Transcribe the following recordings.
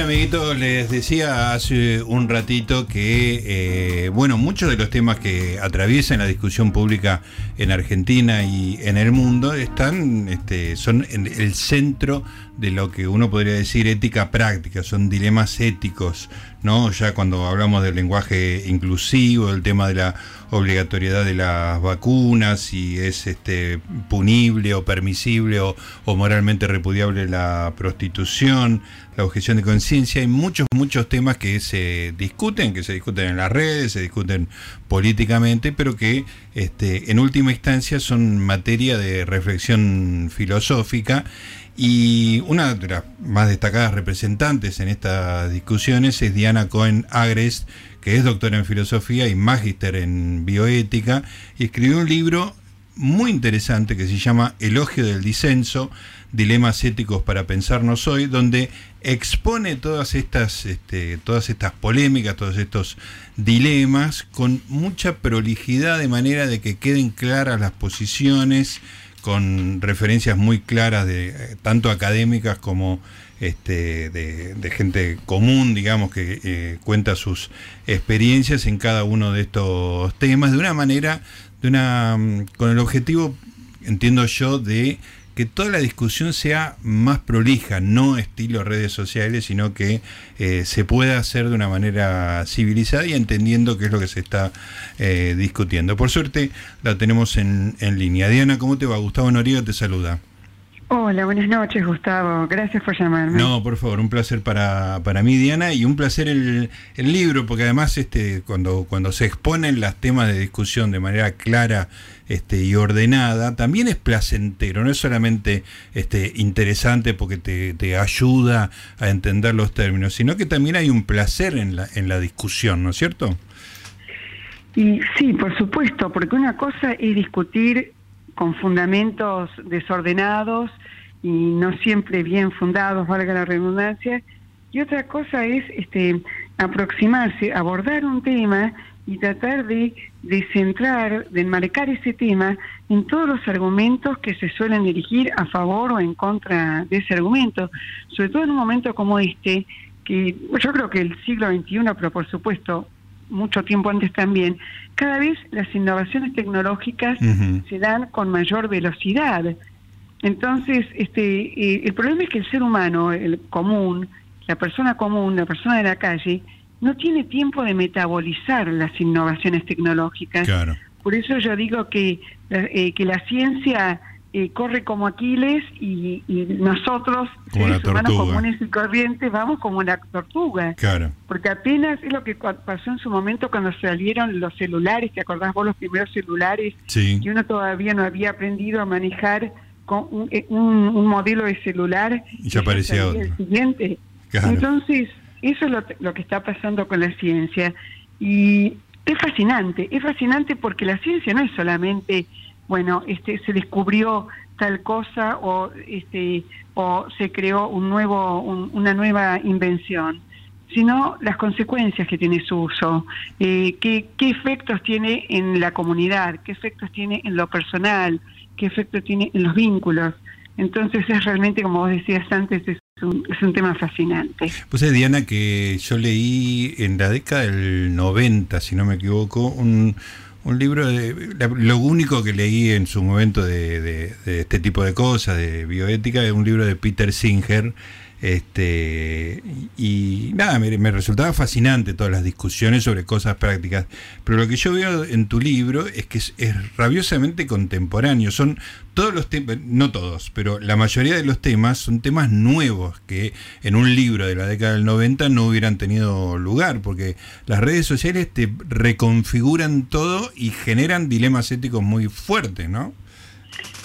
Amiguitos, les decía hace un ratito que, eh, bueno, muchos de los temas que atraviesan la discusión pública en Argentina y en el mundo están, este, son en el centro de lo que uno podría decir ética práctica, son dilemas éticos, ¿no? Ya cuando hablamos del lenguaje inclusivo, el tema de la obligatoriedad de las vacunas, si es este punible o permisible o, o moralmente repudiable la prostitución, la objeción de conciencia, hay muchos, muchos temas que se discuten, que se discuten en las redes, se discuten políticamente, pero que este, en última instancia son materia de reflexión filosófica. Y una de las más destacadas representantes en estas discusiones es Diana Cohen Agrest, que es doctora en filosofía y magíster en bioética, y escribió un libro muy interesante que se llama Elogio del Disenso, Dilemas éticos para pensarnos hoy, donde expone todas estas, este, todas estas polémicas, todos estos dilemas con mucha prolijidad de manera de que queden claras las posiciones, con referencias muy claras de eh, tanto académicas como este, de, gente común, digamos, que eh, cuenta sus experiencias en cada uno de estos temas de una manera, de una, mm, con el objetivo, entiendo yo, de que toda la discusión sea más prolija, no estilo redes sociales, sino que eh, se pueda hacer de una manera civilizada y entendiendo qué es lo que se está eh, discutiendo. Por suerte la tenemos en, en línea. Diana, ¿cómo te va? Gustavo Noriega te saluda. Hola, buenas noches, Gustavo. Gracias por llamarme. No, por favor, un placer para, para mí, Diana, y un placer el, el, libro, porque además este, cuando, cuando se exponen los temas de discusión de manera clara este, y ordenada, también es placentero, no es solamente este, interesante porque te, te ayuda a entender los términos, sino que también hay un placer en la, en la discusión, ¿no es cierto? Y sí, por supuesto, porque una cosa es discutir con fundamentos desordenados y no siempre bien fundados, valga la redundancia, y otra cosa es este aproximarse, abordar un tema y tratar de, de centrar, de enmarcar ese tema en todos los argumentos que se suelen dirigir a favor o en contra de ese argumento, sobre todo en un momento como este, que yo creo que el siglo XXI, pero por supuesto mucho tiempo antes también, cada vez las innovaciones tecnológicas se dan con mayor velocidad. Entonces, este, eh, el problema es que el ser humano, el común, la persona común, la persona de la calle, no tiene tiempo de metabolizar las innovaciones tecnológicas. Por eso yo digo que, eh, que la ciencia eh, corre como Aquiles y, nosotros, seres humanos comunes y corrientes, vamos como una tortuga. Claro. Porque apenas es lo que pasó en su momento cuando salieron los celulares, ¿te acordás vos los primeros celulares? Sí. Y uno todavía no había aprendido a manejar con un, eh, modelo de celular. Y ya aparecía El siguiente. Entonces, eso es lo, lo que está pasando con la ciencia. Y es fascinante, es fascinante porque la ciencia no es solamente bueno, este, se descubrió tal cosa o, este, o se creó un nuevo, una nueva invención, sino las consecuencias que tiene su uso, eh, qué, qué efectos tiene en la comunidad, qué efectos tiene en lo personal, qué efectos tiene en los vínculos. Entonces es realmente, como vos decías antes, es un, es un tema fascinante. Pues es Diana que yo leí en la década del 90, si no me equivoco, un un libro de lo único que leí en su momento de, de, de, este tipo de cosas de bioética es un libro de Peter Singer este, y nada, me, resultaba fascinante todas las discusiones sobre cosas prácticas. Pero lo que yo veo en tu libro es que es, rabiosamente contemporáneo. Son todos los temas, no todos, pero la mayoría de los temas son temas nuevos que en un libro de la década del 90 no hubieran tenido lugar, porque las redes sociales te reconfiguran todo y generan dilemas éticos muy fuertes, ¿no?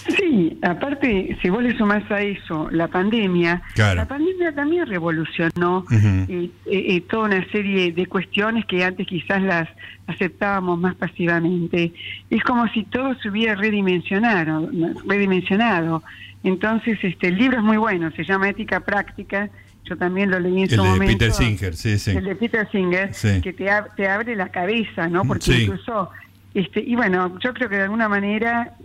Sí, aparte, si vos le sumás a eso la pandemia, la pandemia también revolucionó eh, eh, toda una serie de cuestiones que antes quizás las aceptábamos más pasivamente. Es como si todo se hubiera redimensionado. redimensionado. Entonces, este, el libro es muy bueno, se llama Ética Práctica. Yo también lo leí en su momento. El de Peter Singer, sí, sí. El de Peter Singer, que te, te, abre la cabeza, ¿no? Porque incluso Este, y bueno, yo creo que de alguna manera,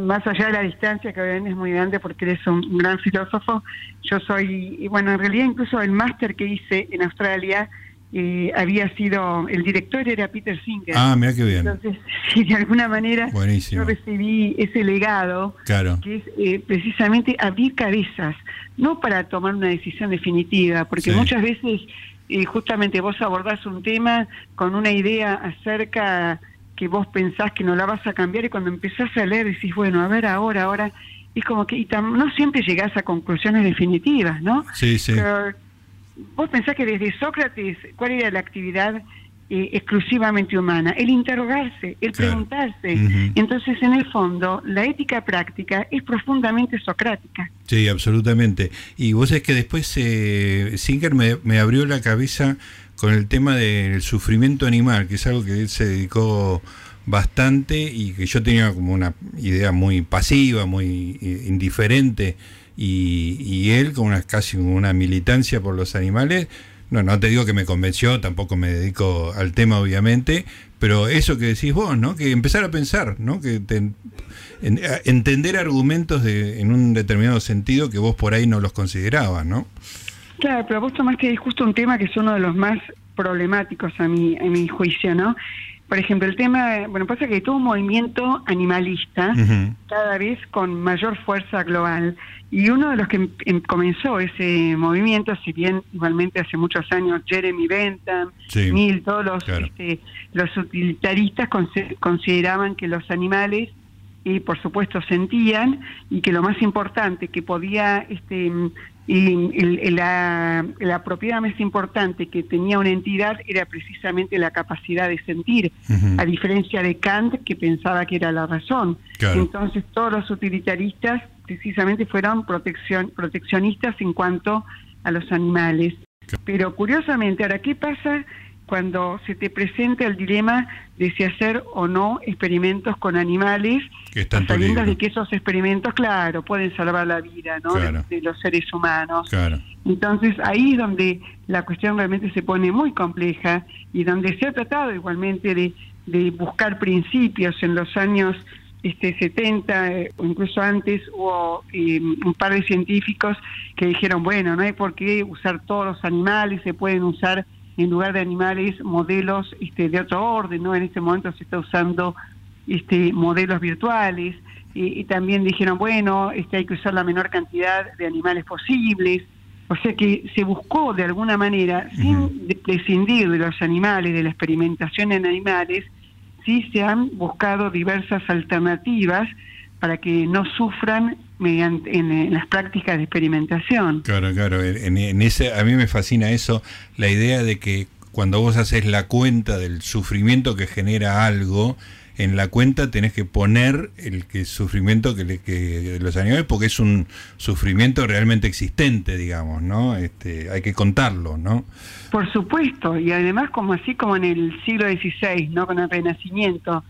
más allá de la distancia, que obviamente es muy grande porque eres un, gran filósofo, yo soy, y bueno, en realidad incluso el máster que hice en Australia eh, había sido, el director era Peter Singer. Ah, mira qué bien. Entonces, de alguna manera yo recibí ese legado, claro. que es eh, precisamente abrir cabezas, no para tomar una decisión definitiva, porque muchas veces eh, justamente vos abordás un tema con una idea acerca que vos pensás que no la vas a cambiar y cuando empezás a leer decís, bueno, a ver ahora, ahora, es como que y no siempre llegás a conclusiones definitivas, ¿no? Sí, sí. vos pensás que desde Sócrates, ¿cuál era la actividad eh, exclusivamente humana? El interrogarse, el preguntarse. Entonces, en el fondo, la ética práctica es profundamente socrática. Sí, absolutamente. Y vos es que después eh, Singer me, me abrió la cabeza con el tema del sufrimiento animal, que es algo que él se dedicó bastante y que yo tenía como una idea muy pasiva, muy indiferente, y, él con una, casi una militancia por los animales, no, no te digo que me convenció, tampoco me dedico al tema obviamente, pero eso que decís vos, ¿no? Que empezar a pensar, ¿no? Que entender argumentos de, en un determinado sentido que vos por ahí no los considerabas, ¿no? Claro, pero vos tomaste es justo un tema que es uno de los más problemáticos a mi, a mi juicio, ¿no? Por ejemplo, el tema, bueno, pasa que todo un movimiento animalista, cada vez con mayor fuerza global. Y uno de los que em, em, comenzó ese movimiento, si bien igualmente hace muchos años Jeremy Bentham, Neil, todos los, este, los utilitaristas consideraban que los animales y por supuesto sentían y que lo más importante que podía este y la, la, propiedad más importante que tenía una entidad era precisamente la capacidad de sentir, a diferencia de Kant que pensaba que era la razón. Entonces todos los utilitaristas precisamente fueron protección, proteccionistas en cuanto a los animales. Pero curiosamente, ahora, ¿qué pasa cuando se te presenta el dilema de si hacer o no experimentos con animales, sabiendo de que esos experimentos, claro, pueden salvar la vida ¿no? de, los seres humanos. Entonces ahí es donde la cuestión realmente se pone muy compleja y donde se ha tratado igualmente de, de buscar principios en los años este 70 eh, o incluso antes hubo eh, un par de científicos que dijeron bueno no hay por qué usar todos los animales se pueden usar en lugar de animales modelos este, de otro orden, ¿no? En este momento se está usando este, modelos virtuales y, también dijeron, bueno, este, hay que usar la menor cantidad de animales posibles. O sea que se buscó de alguna manera, sin prescindir de los animales, de la experimentación en animales, sí se han buscado diversas alternativas para que no sufran mediante en, las prácticas de experimentación. Claro, claro. En, ese, a mí me fascina eso, la idea de que cuando vos haces la cuenta del sufrimiento que genera algo, en la cuenta tenés que poner el que sufrimiento que, le, que los animales porque es un sufrimiento realmente existente digamos no este hay que contarlo no por supuesto y además como así como en el siglo XVI no con el Renacimiento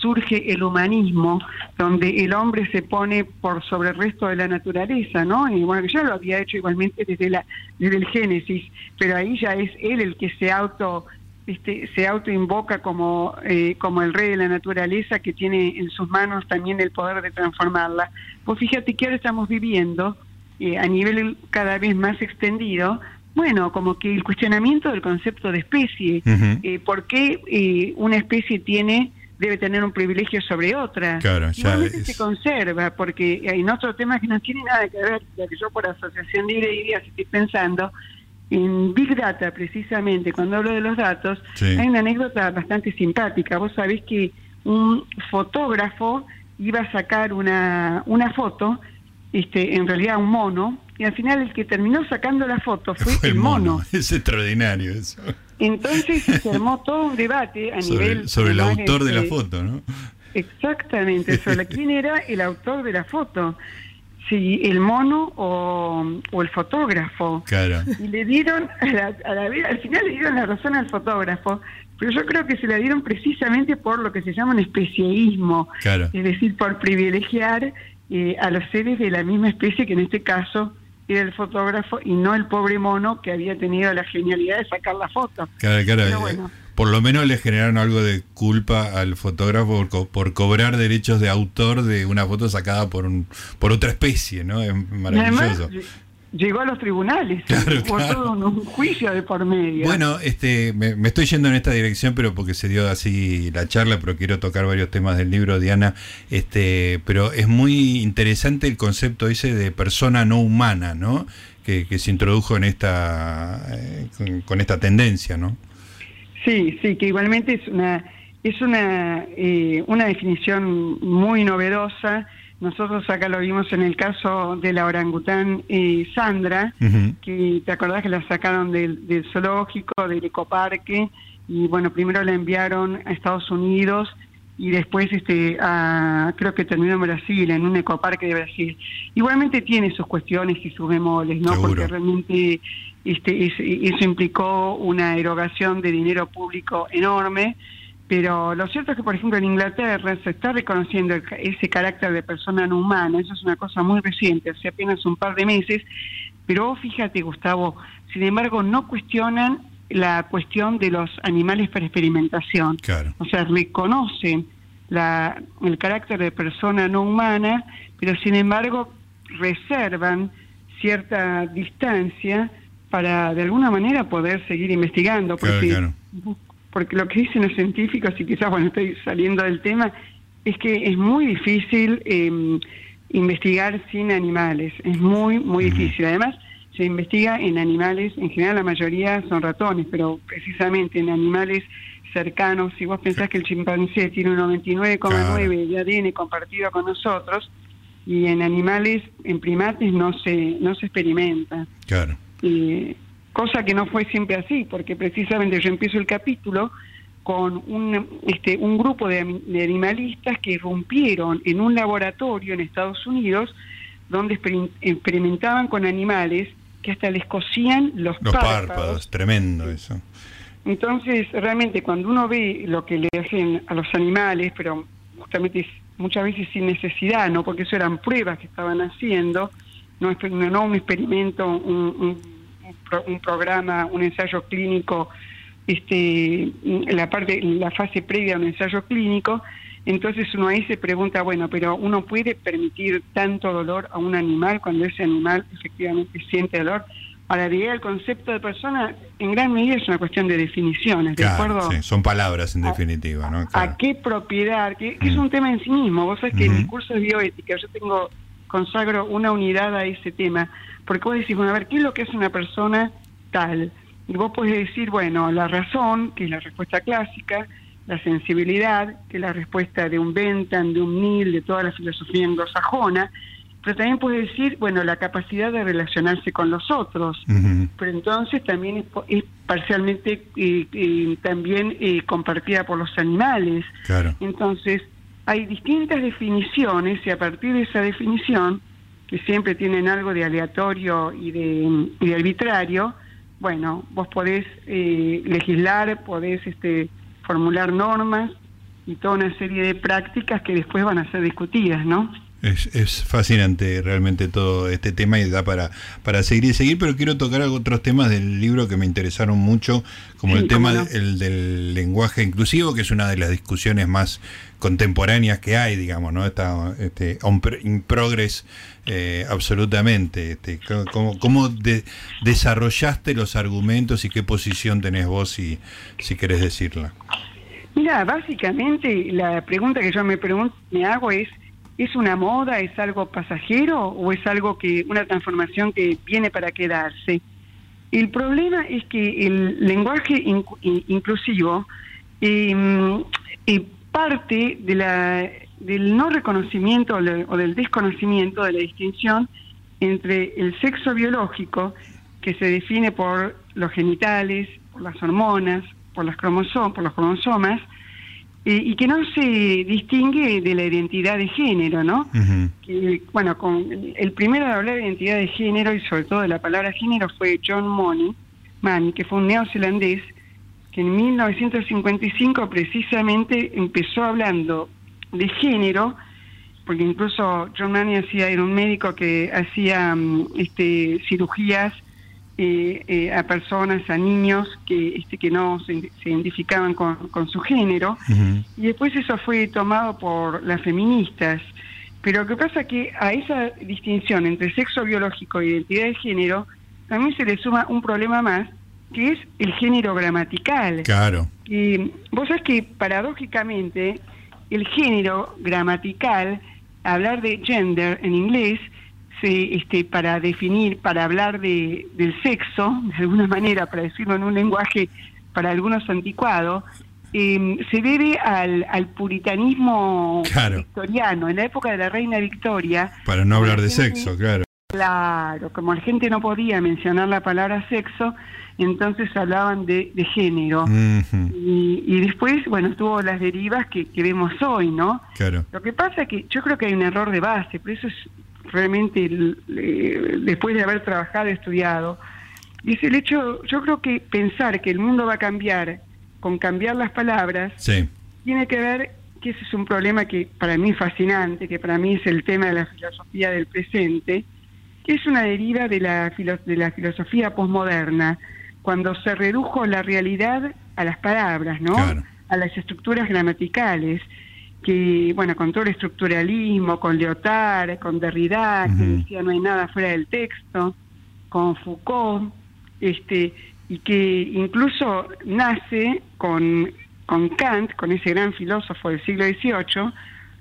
surge el humanismo, donde el hombre se pone por sobre el resto de la naturaleza, ¿no? Y bueno, ya lo había hecho igualmente desde la desde el Génesis, pero ahí ya es él el que se auto este, se autoinvoca como, eh, como el rey de la naturaleza que tiene en sus manos también el poder de transformarla. Pues fíjate que ahora estamos viviendo eh, a nivel cada vez más extendido, bueno, como que el cuestionamiento del concepto de especie, eh, ¿por qué una especie tiene debe tener un privilegio sobre otra. Claro, ya se conserva, porque hay otro tema que no tiene nada que ver, ya que yo por asociación de ideas estoy pensando, en Big Data precisamente, cuando hablo de los datos, hay una anécdota bastante simpática. Vos sabés que un fotógrafo iba a sacar una, una foto, este, en realidad un mono, y al final el que terminó sacando la foto fue, el mono. Es extraordinario eso. Entonces se armó todo un debate a nivel... Sobre el autor de la foto, ¿no? Exactamente, sobre quién era el autor de la foto. Si el mono o, el fotógrafo. Claro. Y le dieron, a la, al final le dieron la razón al fotógrafo, pero yo creo que se la dieron precisamente por lo que se llama un especieísmo. Claro. Es decir, por privilegiar eh, a los seres de la misma especie, que en este caso era el fotógrafo y no el pobre mono que había tenido la genialidad de sacar la foto. Claro, claro. por lo menos le generaron algo de culpa al fotógrafo por, cobrar derechos de autor de una foto sacada por un por otra especie, ¿no? Es maravilloso llegó a los tribunales, claro, por todo un, juicio de por medio. Bueno, este, me, estoy yendo en esta dirección, pero porque se dio así la charla, pero quiero tocar varios temas del libro, Diana. Este, pero es muy interesante el concepto ese de persona no humana, ¿no? Que, se introdujo en esta, eh, con, esta tendencia, ¿no? Sí, sí, que igualmente es una es una eh, una definición muy novedosa nosotros acá lo vimos en el caso de la orangután eh, Sandra, que te acordás que la sacaron del, zoológico, del ecoparque, y bueno, primero la enviaron a Estados Unidos y después este creo que terminó en Brasil, en un ecoparque de Brasil. Igualmente tiene sus cuestiones y sus bemoles, ¿no? Porque realmente este, eso implicó una erogación de dinero público enorme pero lo cierto es que, por ejemplo, en Inglaterra se está reconociendo ese carácter de persona no humana, eso es una cosa muy reciente, hace apenas un par de meses, pero fíjate, Gustavo, sin embargo, no cuestionan la cuestión de los animales para experimentación. O sea, reconocen la, el carácter de persona no humana, pero sin embargo reservan cierta distancia para de alguna manera poder seguir investigando. Porque porque lo que dicen los científicos, y quizás bueno estoy saliendo del tema, es que es muy difícil em, investigar sin animales, es muy, muy difícil. Además, se investiga en animales, en general la mayoría son ratones, pero precisamente en animales cercanos, si vos pensás que el chimpancé tiene un 99,9 de ADN compartido con nosotros, y en animales, en primates no se, no se experimenta. Claro cosa que no fue siempre así, porque precisamente yo empiezo el capítulo con un, este, un grupo de, animalistas que rompieron en un laboratorio en Estados Unidos donde experimentaban con animales que hasta les cosían los, los párpados. Tremendo eso. Entonces, realmente cuando uno ve lo que le hacen a los animales, pero justamente muchas veces sin necesidad, ¿no? Porque eso eran pruebas que estaban haciendo, no, no un experimento, un un programa, un ensayo clínico, este, la parte, la fase previa a un ensayo clínico, entonces uno ahí se pregunta, bueno, pero uno puede permitir tanto dolor a un animal cuando ese animal efectivamente siente dolor. Ahora, el concepto de persona en gran medida es una cuestión de definiciones, ¿de acuerdo? Sí, son palabras en definitiva, ¿no? A qué propiedad, que, es un tema en sí mismo. Vos sabés que en el curso de bioética yo tengo consagro una unidad a ese tema, porque vos decís, bueno, a ver, ¿qué es lo que es una persona tal? Y vos podés decir, bueno, la razón, que es la respuesta clásica, la sensibilidad, que es la respuesta de un Bentham, de un Mill, de toda la filosofía anglosajona, pero también puedes decir, bueno, la capacidad de relacionarse con los otros, pero entonces también es, parcialmente eh, eh, también eh, compartida por los animales. Claro. Entonces, hay distintas definiciones y a partir de esa definición, que siempre tienen algo de aleatorio y de, arbitrario, bueno, vos podés eh, legislar, podés este, formular normas y toda una serie de prácticas que después van a ser discutidas, ¿no? Es, fascinante realmente todo este tema y da para, para seguir y seguir, pero quiero tocar otros temas del libro que me interesaron mucho, como el tema el, del lenguaje inclusivo, que es una de las discusiones más contemporáneas que hay, digamos, ¿no? Está este, in progress eh, absolutamente. Este, ¿Cómo, cómo desarrollaste los argumentos y qué posición tenés vos, si, si querés decirla? Mira, básicamente la pregunta que yo me, pregunto, me hago es ¿Es una moda? ¿Es algo pasajero? ¿O es algo que, una transformación que viene para quedarse? El problema es que el lenguaje inclusivo em, eh, parte de la, del no reconocimiento o del desconocimiento de la distinción entre el sexo biológico, que se define por los genitales, por las hormonas, por, las cromosom por los cromosomas, eh, y que no se distingue de la identidad de género, ¿no? bueno, con el primero de hablar de identidad de género y sobre todo de la palabra género fue John Money, Manny, que fue un neozelandés que en 1955 precisamente empezó hablando de género, porque incluso John Money hacía, era un médico que hacía mm, este, cirugías eh, eh, a personas, a niños que, este, que no se, identificaban con, su género. Y después eso fue tomado por las feministas. Pero lo que pasa es que a esa distinción entre sexo biológico e identidad de género también se le suma un problema más, que es el género gramatical. Claro. Y vos sabés que paradójicamente el género gramatical, hablar de gender en inglés, se, este, para definir, para hablar de, del sexo, de alguna manera, para decirlo en un lenguaje para algunos anticuado, em, se debe al, al puritanismo victoriano, en la época de la reina Victoria. Para no hablar de sexo, claro. Claro, como la gente no podía mencionar la palabra sexo, entonces hablaban de, género. y, después, bueno, tuvo las derivas que, que, vemos hoy, ¿no? Claro. Lo que pasa es que yo creo que hay un error de base, por eso es realmente, después de haber trabajado y estudiado, es el hecho, yo creo que pensar que el mundo va a cambiar con cambiar las palabras, tiene que ver que ese es un problema que para mí es fascinante, que para mí es el tema de la filosofía del presente, que es una deriva de la, de la filosofía posmoderna, cuando se redujo la realidad a las palabras, ¿no? A las estructuras gramaticales que, bueno, con todo el estructuralismo, con Lyotard, con Derrida, que decía no hay nada fuera del texto, con Foucault, este, y que incluso nace con, con Kant, con ese gran filósofo del siglo XVIII,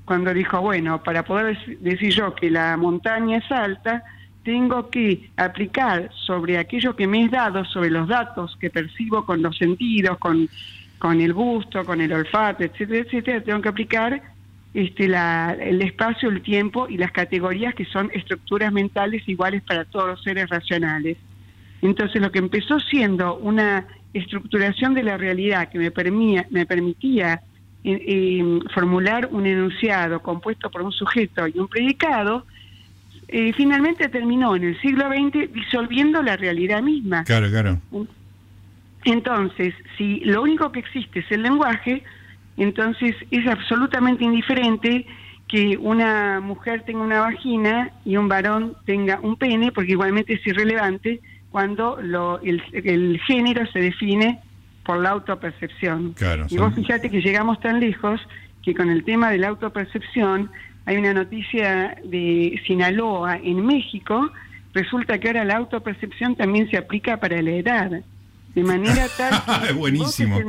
cuando dijo, bueno, para poder decir yo que la montaña es alta, tengo que aplicar sobre aquello que me es dado, sobre los datos que percibo con los sentidos, con con el gusto, con el olfato, etcétera, etcétera, tengo que aplicar este, la, el espacio, el tiempo y las categorías que son estructuras mentales iguales para todos los seres racionales. Entonces lo que empezó siendo una estructuración de la realidad que me, permitía, me permitía eh, eh, formular un enunciado compuesto por un sujeto y un predicado, eh, finalmente terminó en el siglo XX disolviendo la realidad misma. Claro, claro. Entonces, si lo único que existe es el lenguaje, entonces es absolutamente indiferente que una mujer tenga una vagina y un varón tenga un pene, porque igualmente es irrelevante cuando lo, el, género se define por la autopercepción. y vos fíjate que llegamos tan lejos que con el tema de la autopercepción hay una noticia de Sinaloa en México, resulta que ahora la autopercepción también se aplica para la edad de manera tal que buenísimo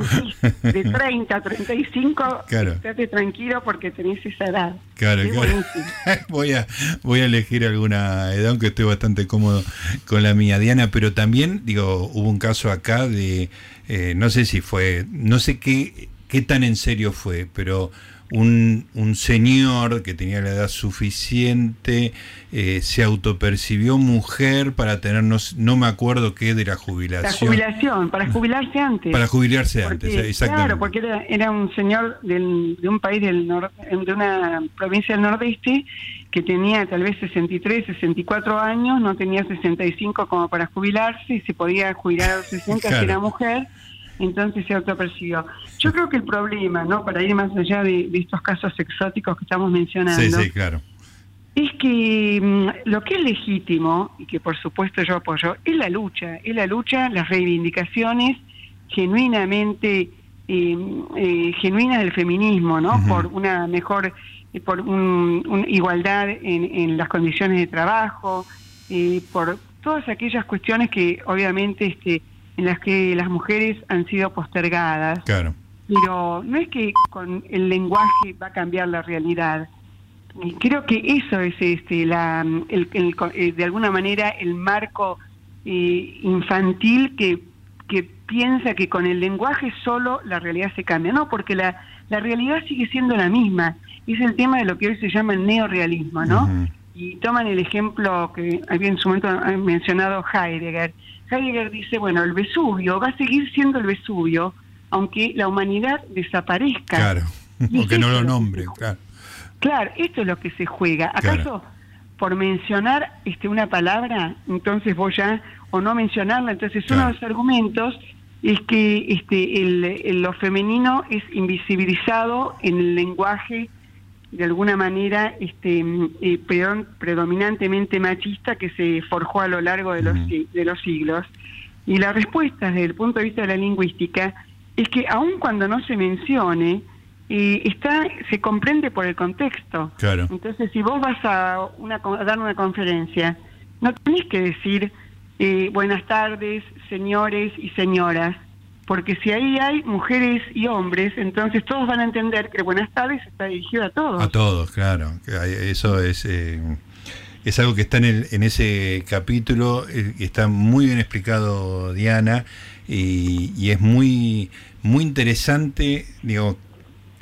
de 30 a 35 claro. estate tranquilo porque tenés esa edad claro, claro. voy a voy a elegir alguna edad aunque estoy bastante cómodo con la mía Diana pero también digo hubo un caso acá de eh, no sé si fue no sé qué qué tan en serio fue pero un, un señor que tenía la edad suficiente eh, se autopercibió mujer para tenernos, no me acuerdo qué, de la jubilación. La jubilación, para jubilarse antes. Para jubilarse antes, exactamente. Claro, porque era, era un señor del, de un país del nor, de una provincia del nordeste que tenía tal vez 63, 64 años, no tenía 65 como para jubilarse y se podía jubilar a los 60 si era mujer entonces se autopercibió. Yo creo que el problema, ¿no? Para ir más allá de, estos casos exóticos que estamos mencionando, claro. es que mm, lo que es legítimo, y que por supuesto yo apoyo, es la lucha, es la lucha, las reivindicaciones genuinamente em, eh, genuinas del feminismo, ¿no? Por una mejor, eh, por un, igualdad en, las condiciones de trabajo, eh, por todas aquellas cuestiones que obviamente este en las que las mujeres han sido postergadas. Claro. Pero no es que con el lenguaje va a cambiar la realidad. Creo que eso es este la el, eh, de alguna manera el marco eh, infantil que, que piensa que con el lenguaje solo la realidad se cambia. No, porque la, la realidad sigue siendo la misma. Es el tema de lo que hoy se llama el neorealismo, ¿no? Y toman el ejemplo que había en su momento mencionado Heidegger Heidegger dice, bueno, el Vesubio va a seguir siendo el Vesubio, aunque la humanidad desaparezca. Claro, porque no lo nombre, claro. Claro, esto es lo que se juega. ¿Acaso por mencionar este una palabra, entonces voy a, o no mencionarla, entonces uno de los argumentos es que este el, lo femenino es invisibilizado en el lenguaje de alguna manera este, eh, predominantemente machista que se forjó a lo largo de los, de los siglos. Y la respuesta desde el punto de vista de la lingüística es que aun cuando no se mencione, eh, está se comprende por el contexto. Claro. Entonces, si vos vas a, una, a dar una conferencia, no tenés que decir eh, buenas tardes, señores y señoras, porque si ahí hay mujeres y hombres, entonces todos van a entender que buenas tardes está dirigido a todos. A todos, claro. Eso es... Eh, es algo que está en, el, en ese capítulo, eh, está muy bien explicado Diana y, es muy, muy interesante, digo,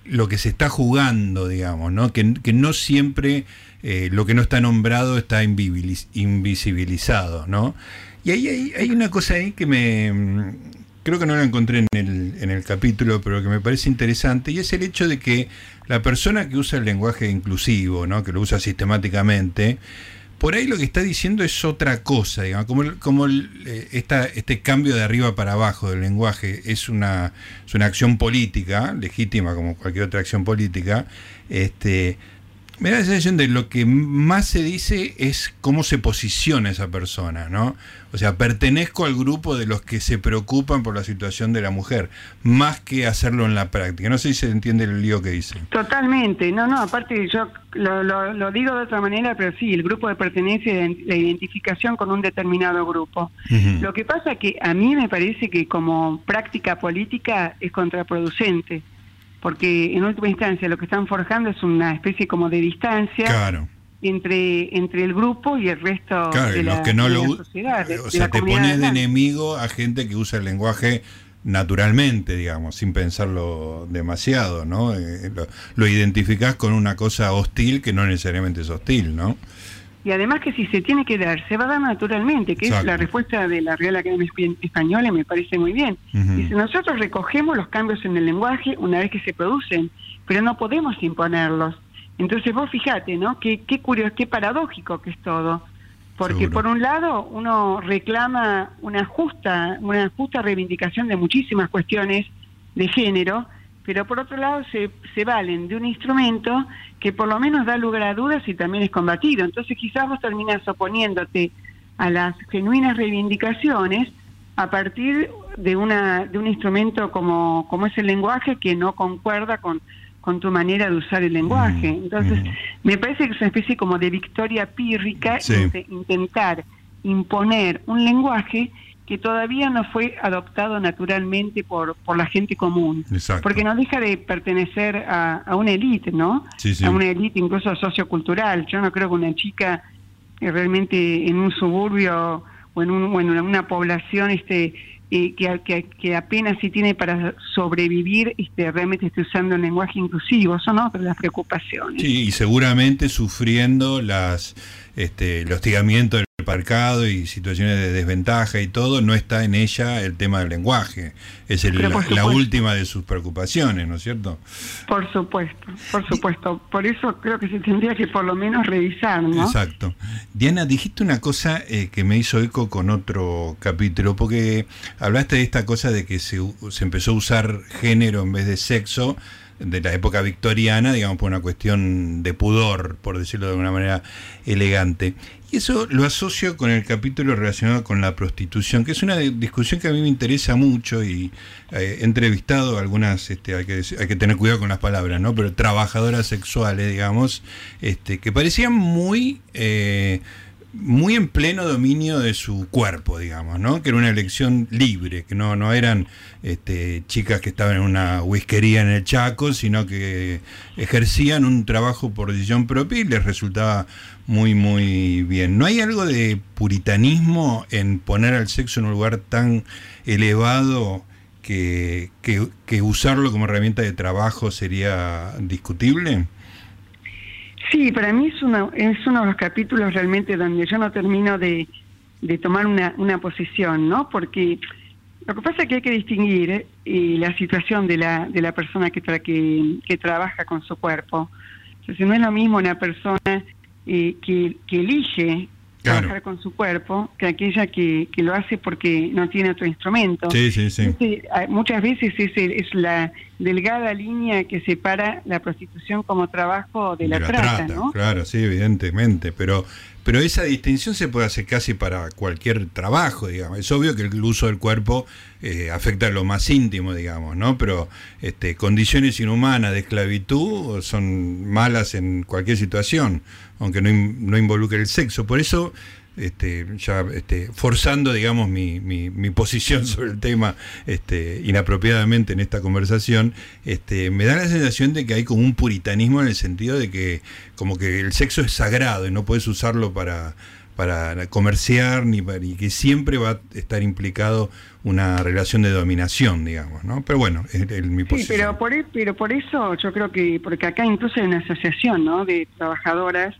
lo que se está jugando, digamos, ¿no? Que, no siempre eh, lo que no está nombrado está invisibilizado, ¿no? Y ahí hay, una cosa ahí que me, creo que no la encontré en el, en el capítulo, pero que me parece interesante, y es el hecho de que la persona que usa el lenguaje inclusivo, ¿no? que lo usa sistemáticamente, por ahí lo que está diciendo es otra cosa, digamos, como, como eh, esta, este cambio de arriba para abajo del lenguaje es una, es una acción política, legítima como cualquier otra acción política, este, me da la sensación de lo que más se dice es cómo se posiciona esa persona, ¿no? O sea, pertenezco al grupo de los que se preocupan por la situación de la mujer, más que hacerlo en la práctica. No sé si se entiende el lío que dice. Totalmente, no, no, aparte yo lo, lo, digo de otra manera, pero sí, el grupo de pertenencia y la identificación con un determinado grupo. Lo que pasa que a mí me parece que como práctica política es contraproducente porque en última instancia lo que están forjando es una especie como de distancia entre entre el grupo y el resto de, la, que no lo, sociedad. o sea, te pones de enemigo a gente que usa el lenguaje naturalmente, digamos, sin pensarlo demasiado, ¿no? Eh, lo, lo identificás con una cosa hostil que no necesariamente es hostil, ¿no? Y además que si se tiene que dar, se va a dar naturalmente, que es la respuesta de la Real Academia Española me parece muy bien. Dice, nosotros recogemos los cambios en el lenguaje una vez que se producen, pero no podemos imponerlos. Entonces vos fíjate, ¿no? Qué, qué curioso, qué paradójico que es todo. Porque por un lado uno reclama una justa, una justa reivindicación de muchísimas cuestiones de género, pero por otro lado se, se valen de un instrumento que por lo menos da lugar a dudas y también es combatido. Entonces quizás vos terminás oponiéndote a las genuinas reivindicaciones a partir de una de un instrumento como, como es el lenguaje que no concuerda con, con tu manera de usar el lenguaje. Mm, Entonces, mm. me parece que es una especie como de victoria pírrica intentar imponer un lenguaje que todavía no fue adoptado naturalmente por, por la gente común. Porque no deja de pertenecer a, a una élite, ¿no? A una élite incluso sociocultural. Yo no creo que una chica eh, realmente en un suburbio o en, un, bueno, en una población este eh, que, que, apenas si tiene para sobrevivir este, realmente esté usando un lenguaje inclusivo. Son otras las preocupaciones. Sí, y seguramente sufriendo las este, el hostigamiento del parcado y situaciones de desventaja y todo, no está en ella el tema del lenguaje. Es la, última de sus preocupaciones, ¿no es cierto? Por supuesto, por supuesto. Por eso creo que se tendría que por lo menos revisar, ¿no? Exacto. Diana, dijiste una cosa eh, que me hizo eco con otro capítulo, porque hablaste de esta cosa de que se, se empezó a usar género en vez de sexo de la época victoriana, digamos, por una cuestión de pudor, por decirlo de alguna manera elegante. Y eso lo asocio con el capítulo relacionado con la prostitución, que es una discusión que a mí me interesa mucho y eh, he entrevistado algunas, este, hay, que, hay que tener cuidado con las palabras, ¿no? Pero trabajadoras sexuales, digamos, este, que parecían muy... Eh, muy en pleno dominio de su cuerpo, digamos, ¿no? Que era una elección libre, que no, no eran este, chicas que estaban en una whiskería en el Chaco, sino que ejercían un trabajo por decisión propia y les resultaba muy, muy bien. ¿No hay algo de puritanismo en poner al sexo en un lugar tan elevado que, que usarlo como herramienta de trabajo sería discutible? Sí, para mí es, una, es uno de los capítulos realmente donde yo no termino de, de tomar una, una posición, ¿no? Porque lo que pasa es que hay que distinguir eh, la situación de la, de la persona que, que, que, trabaja con su cuerpo. Entonces, no es lo mismo una persona eh, que, que elige trabajar con su cuerpo que aquella que, que lo hace porque no tiene otro instrumento. Sí, sí, sí. muchas veces es, es la delgada línea que separa la prostitución como trabajo de la, trata, ¿no? Claro, sí, evidentemente, pero pero esa distinción se puede hacer casi para cualquier trabajo, digamos. Es obvio que el uso del cuerpo eh, afecta a lo más íntimo, digamos, ¿no? Pero este, condiciones inhumanas de esclavitud son malas en cualquier situación, aunque no, no involucre el sexo. Por eso este, ya este, forzando, digamos, mi, mi, posición sobre el tema este, inapropiadamente en esta conversación, este, me da la sensación de que hay como un puritanismo en el sentido de que como que el sexo es sagrado y no puedes usarlo para, para comerciar ni, y que siempre va a estar implicado una relación de dominación, digamos, ¿no? Pero bueno, es, mi posición. Sí, pero por, e, pero por eso yo creo que, porque acá incluso hay una asociación, ¿no?, de trabajadoras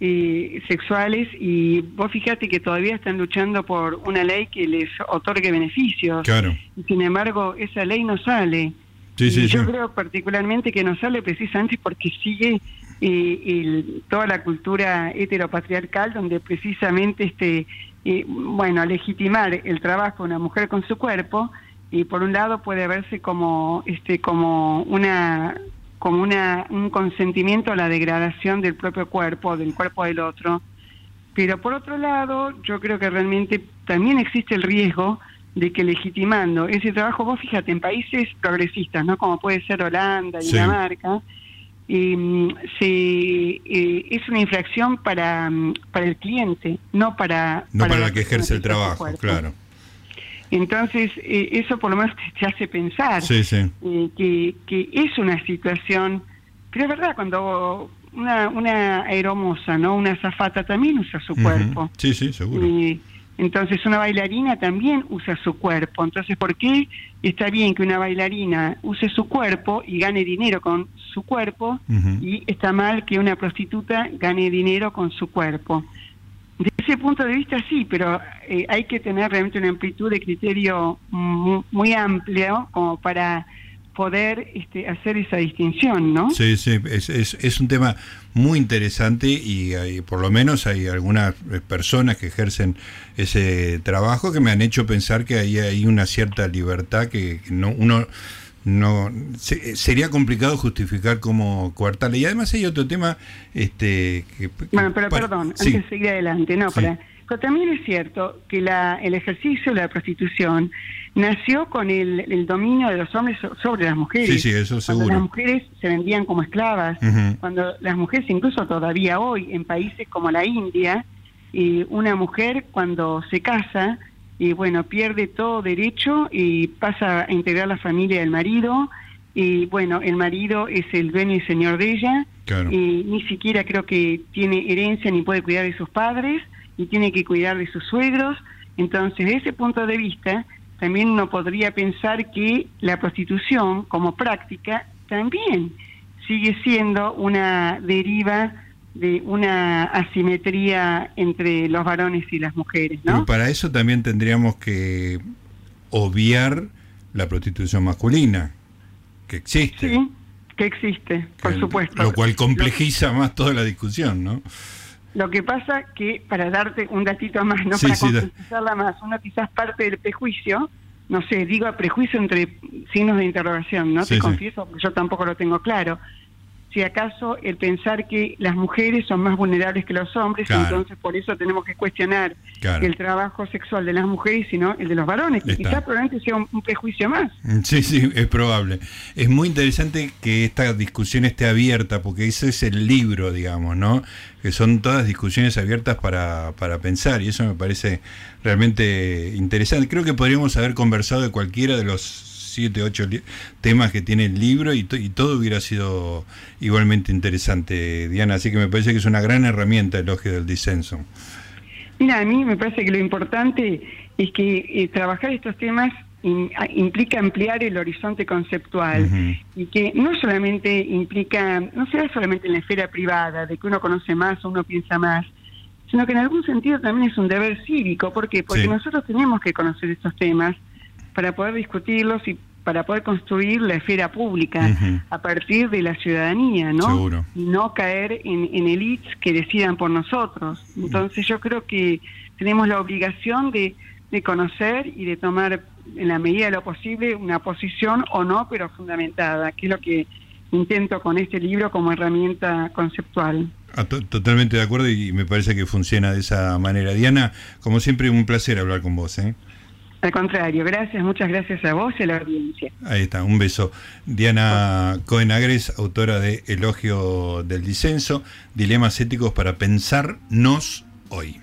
sexuales y vos fíjate que todavía están luchando por una ley que les otorgue beneficios. Claro. Y sin embargo, esa ley no sale. Sí, sí, yo creo particularmente que no sale precisamente porque sigue eh, toda la cultura heteropatriarcal donde precisamente este eh, bueno legitimar el trabajo de una mujer con su cuerpo y por un lado puede verse como este como una como una, un consentimiento a la degradación del propio cuerpo, del cuerpo del otro. Pero por otro lado, yo creo que realmente también existe el riesgo de que legitimando ese trabajo, vos fíjate, en países progresistas, ¿no? Como puede ser Holanda, Dinamarca, eh, se, eh, es una infracción para, para el cliente, no para... No para, la que ejerce el trabajo, claro. Entonces, eh, eso por lo menos te, hace pensar eh, que, que, es una situación, pero es verdad, cuando una, una aeromoza, ¿no? una zafata también usa su cuerpo. Sí, sí, seguro. entonces, una bailarina también usa su cuerpo. Entonces, ¿por qué está bien que una bailarina use su cuerpo y gane dinero con su cuerpo y está mal que una prostituta gane dinero con su cuerpo? De ese punto de vista sí, pero eh, hay que tener realmente una amplitud de criterio muy, amplio como para poder este, hacer esa distinción, ¿no? Sí, sí, es, es, un tema muy interesante y hay, por lo menos hay algunas personas que ejercen ese trabajo que me han hecho pensar que ahí hay una cierta libertad que, que no uno no sería complicado justificar como coartarle y además hay otro tema este bueno pero perdón antes de seguir adelante no para pero también es cierto que la, el ejercicio de la prostitución nació con el, dominio de los hombres sobre las mujeres. Sí, sí, eso seguro. Cuando las mujeres se vendían como esclavas, cuando las mujeres, incluso todavía hoy, en países como la India, y una mujer cuando se casa, y bueno, pierde todo derecho y pasa a integrar la familia del marido. Y bueno, el marido es el dueño y señor de ella. Y ni siquiera creo que tiene herencia ni puede cuidar de sus padres y tiene que cuidar de sus suegros. Entonces, desde ese punto de vista, también uno podría pensar que la prostitución como práctica también sigue siendo una deriva de una asimetría entre los varones y las mujeres, ¿no? Pero para eso también tendríamos que obviar la prostitución masculina, que existe. Sí, que existe, por supuesto. Lo cual complejiza más toda la discusión, ¿no? Lo que pasa que, para darte un datito más, no para complejizarla más, uno quizás parte del prejuicio, no sé, digo prejuicio entre signos de interrogación, ¿no? Te confieso, porque yo tampoco lo tengo claro si acaso el pensar que las mujeres son más vulnerables que los hombres, entonces por eso tenemos que cuestionar el trabajo sexual de las mujeres, sino el de los varones, que quizás probablemente sea un, prejuicio más. Mm, sí, sí, es probable. Es muy interesante que esta discusión esté abierta, porque ese es el libro, digamos, ¿no? Que son todas discusiones abiertas para, para pensar, y eso me parece realmente interesante. Creo que podríamos haber conversado de cualquiera de los siete, ocho temas que tiene el libro y, todo hubiera sido igualmente interesante, Diana. Así que me parece que es una gran herramienta el ojo del disenso. Mira, a mí me parece que lo importante es que eh, trabajar estos temas implica ampliar el horizonte conceptual y que no solamente implica, no sea solamente en la esfera privada, de que uno conoce más o uno piensa más, sino que en algún sentido también es un deber cívico. ¿Por qué? Porque nosotros tenemos que conocer estos temas para poder discutirlos y para poder construir la esfera pública a partir de la ciudadanía, ¿no? Y no caer en, en elites que decidan por nosotros. Entonces yo creo que tenemos la obligación de, de conocer y de tomar en la medida de lo posible, una posición o no, pero fundamentada, que es lo que intento con este libro como herramienta conceptual. Ah, totalmente de acuerdo y me parece que funciona de esa manera. Diana, como siempre, un placer hablar con vos. ¿eh? Al contrario, gracias, muchas gracias a vos y a la audiencia. Ahí está, un beso. Diana Cohen-Agres, autora de Elogio del Disenso, Dilemas éticos para pensarnos hoy.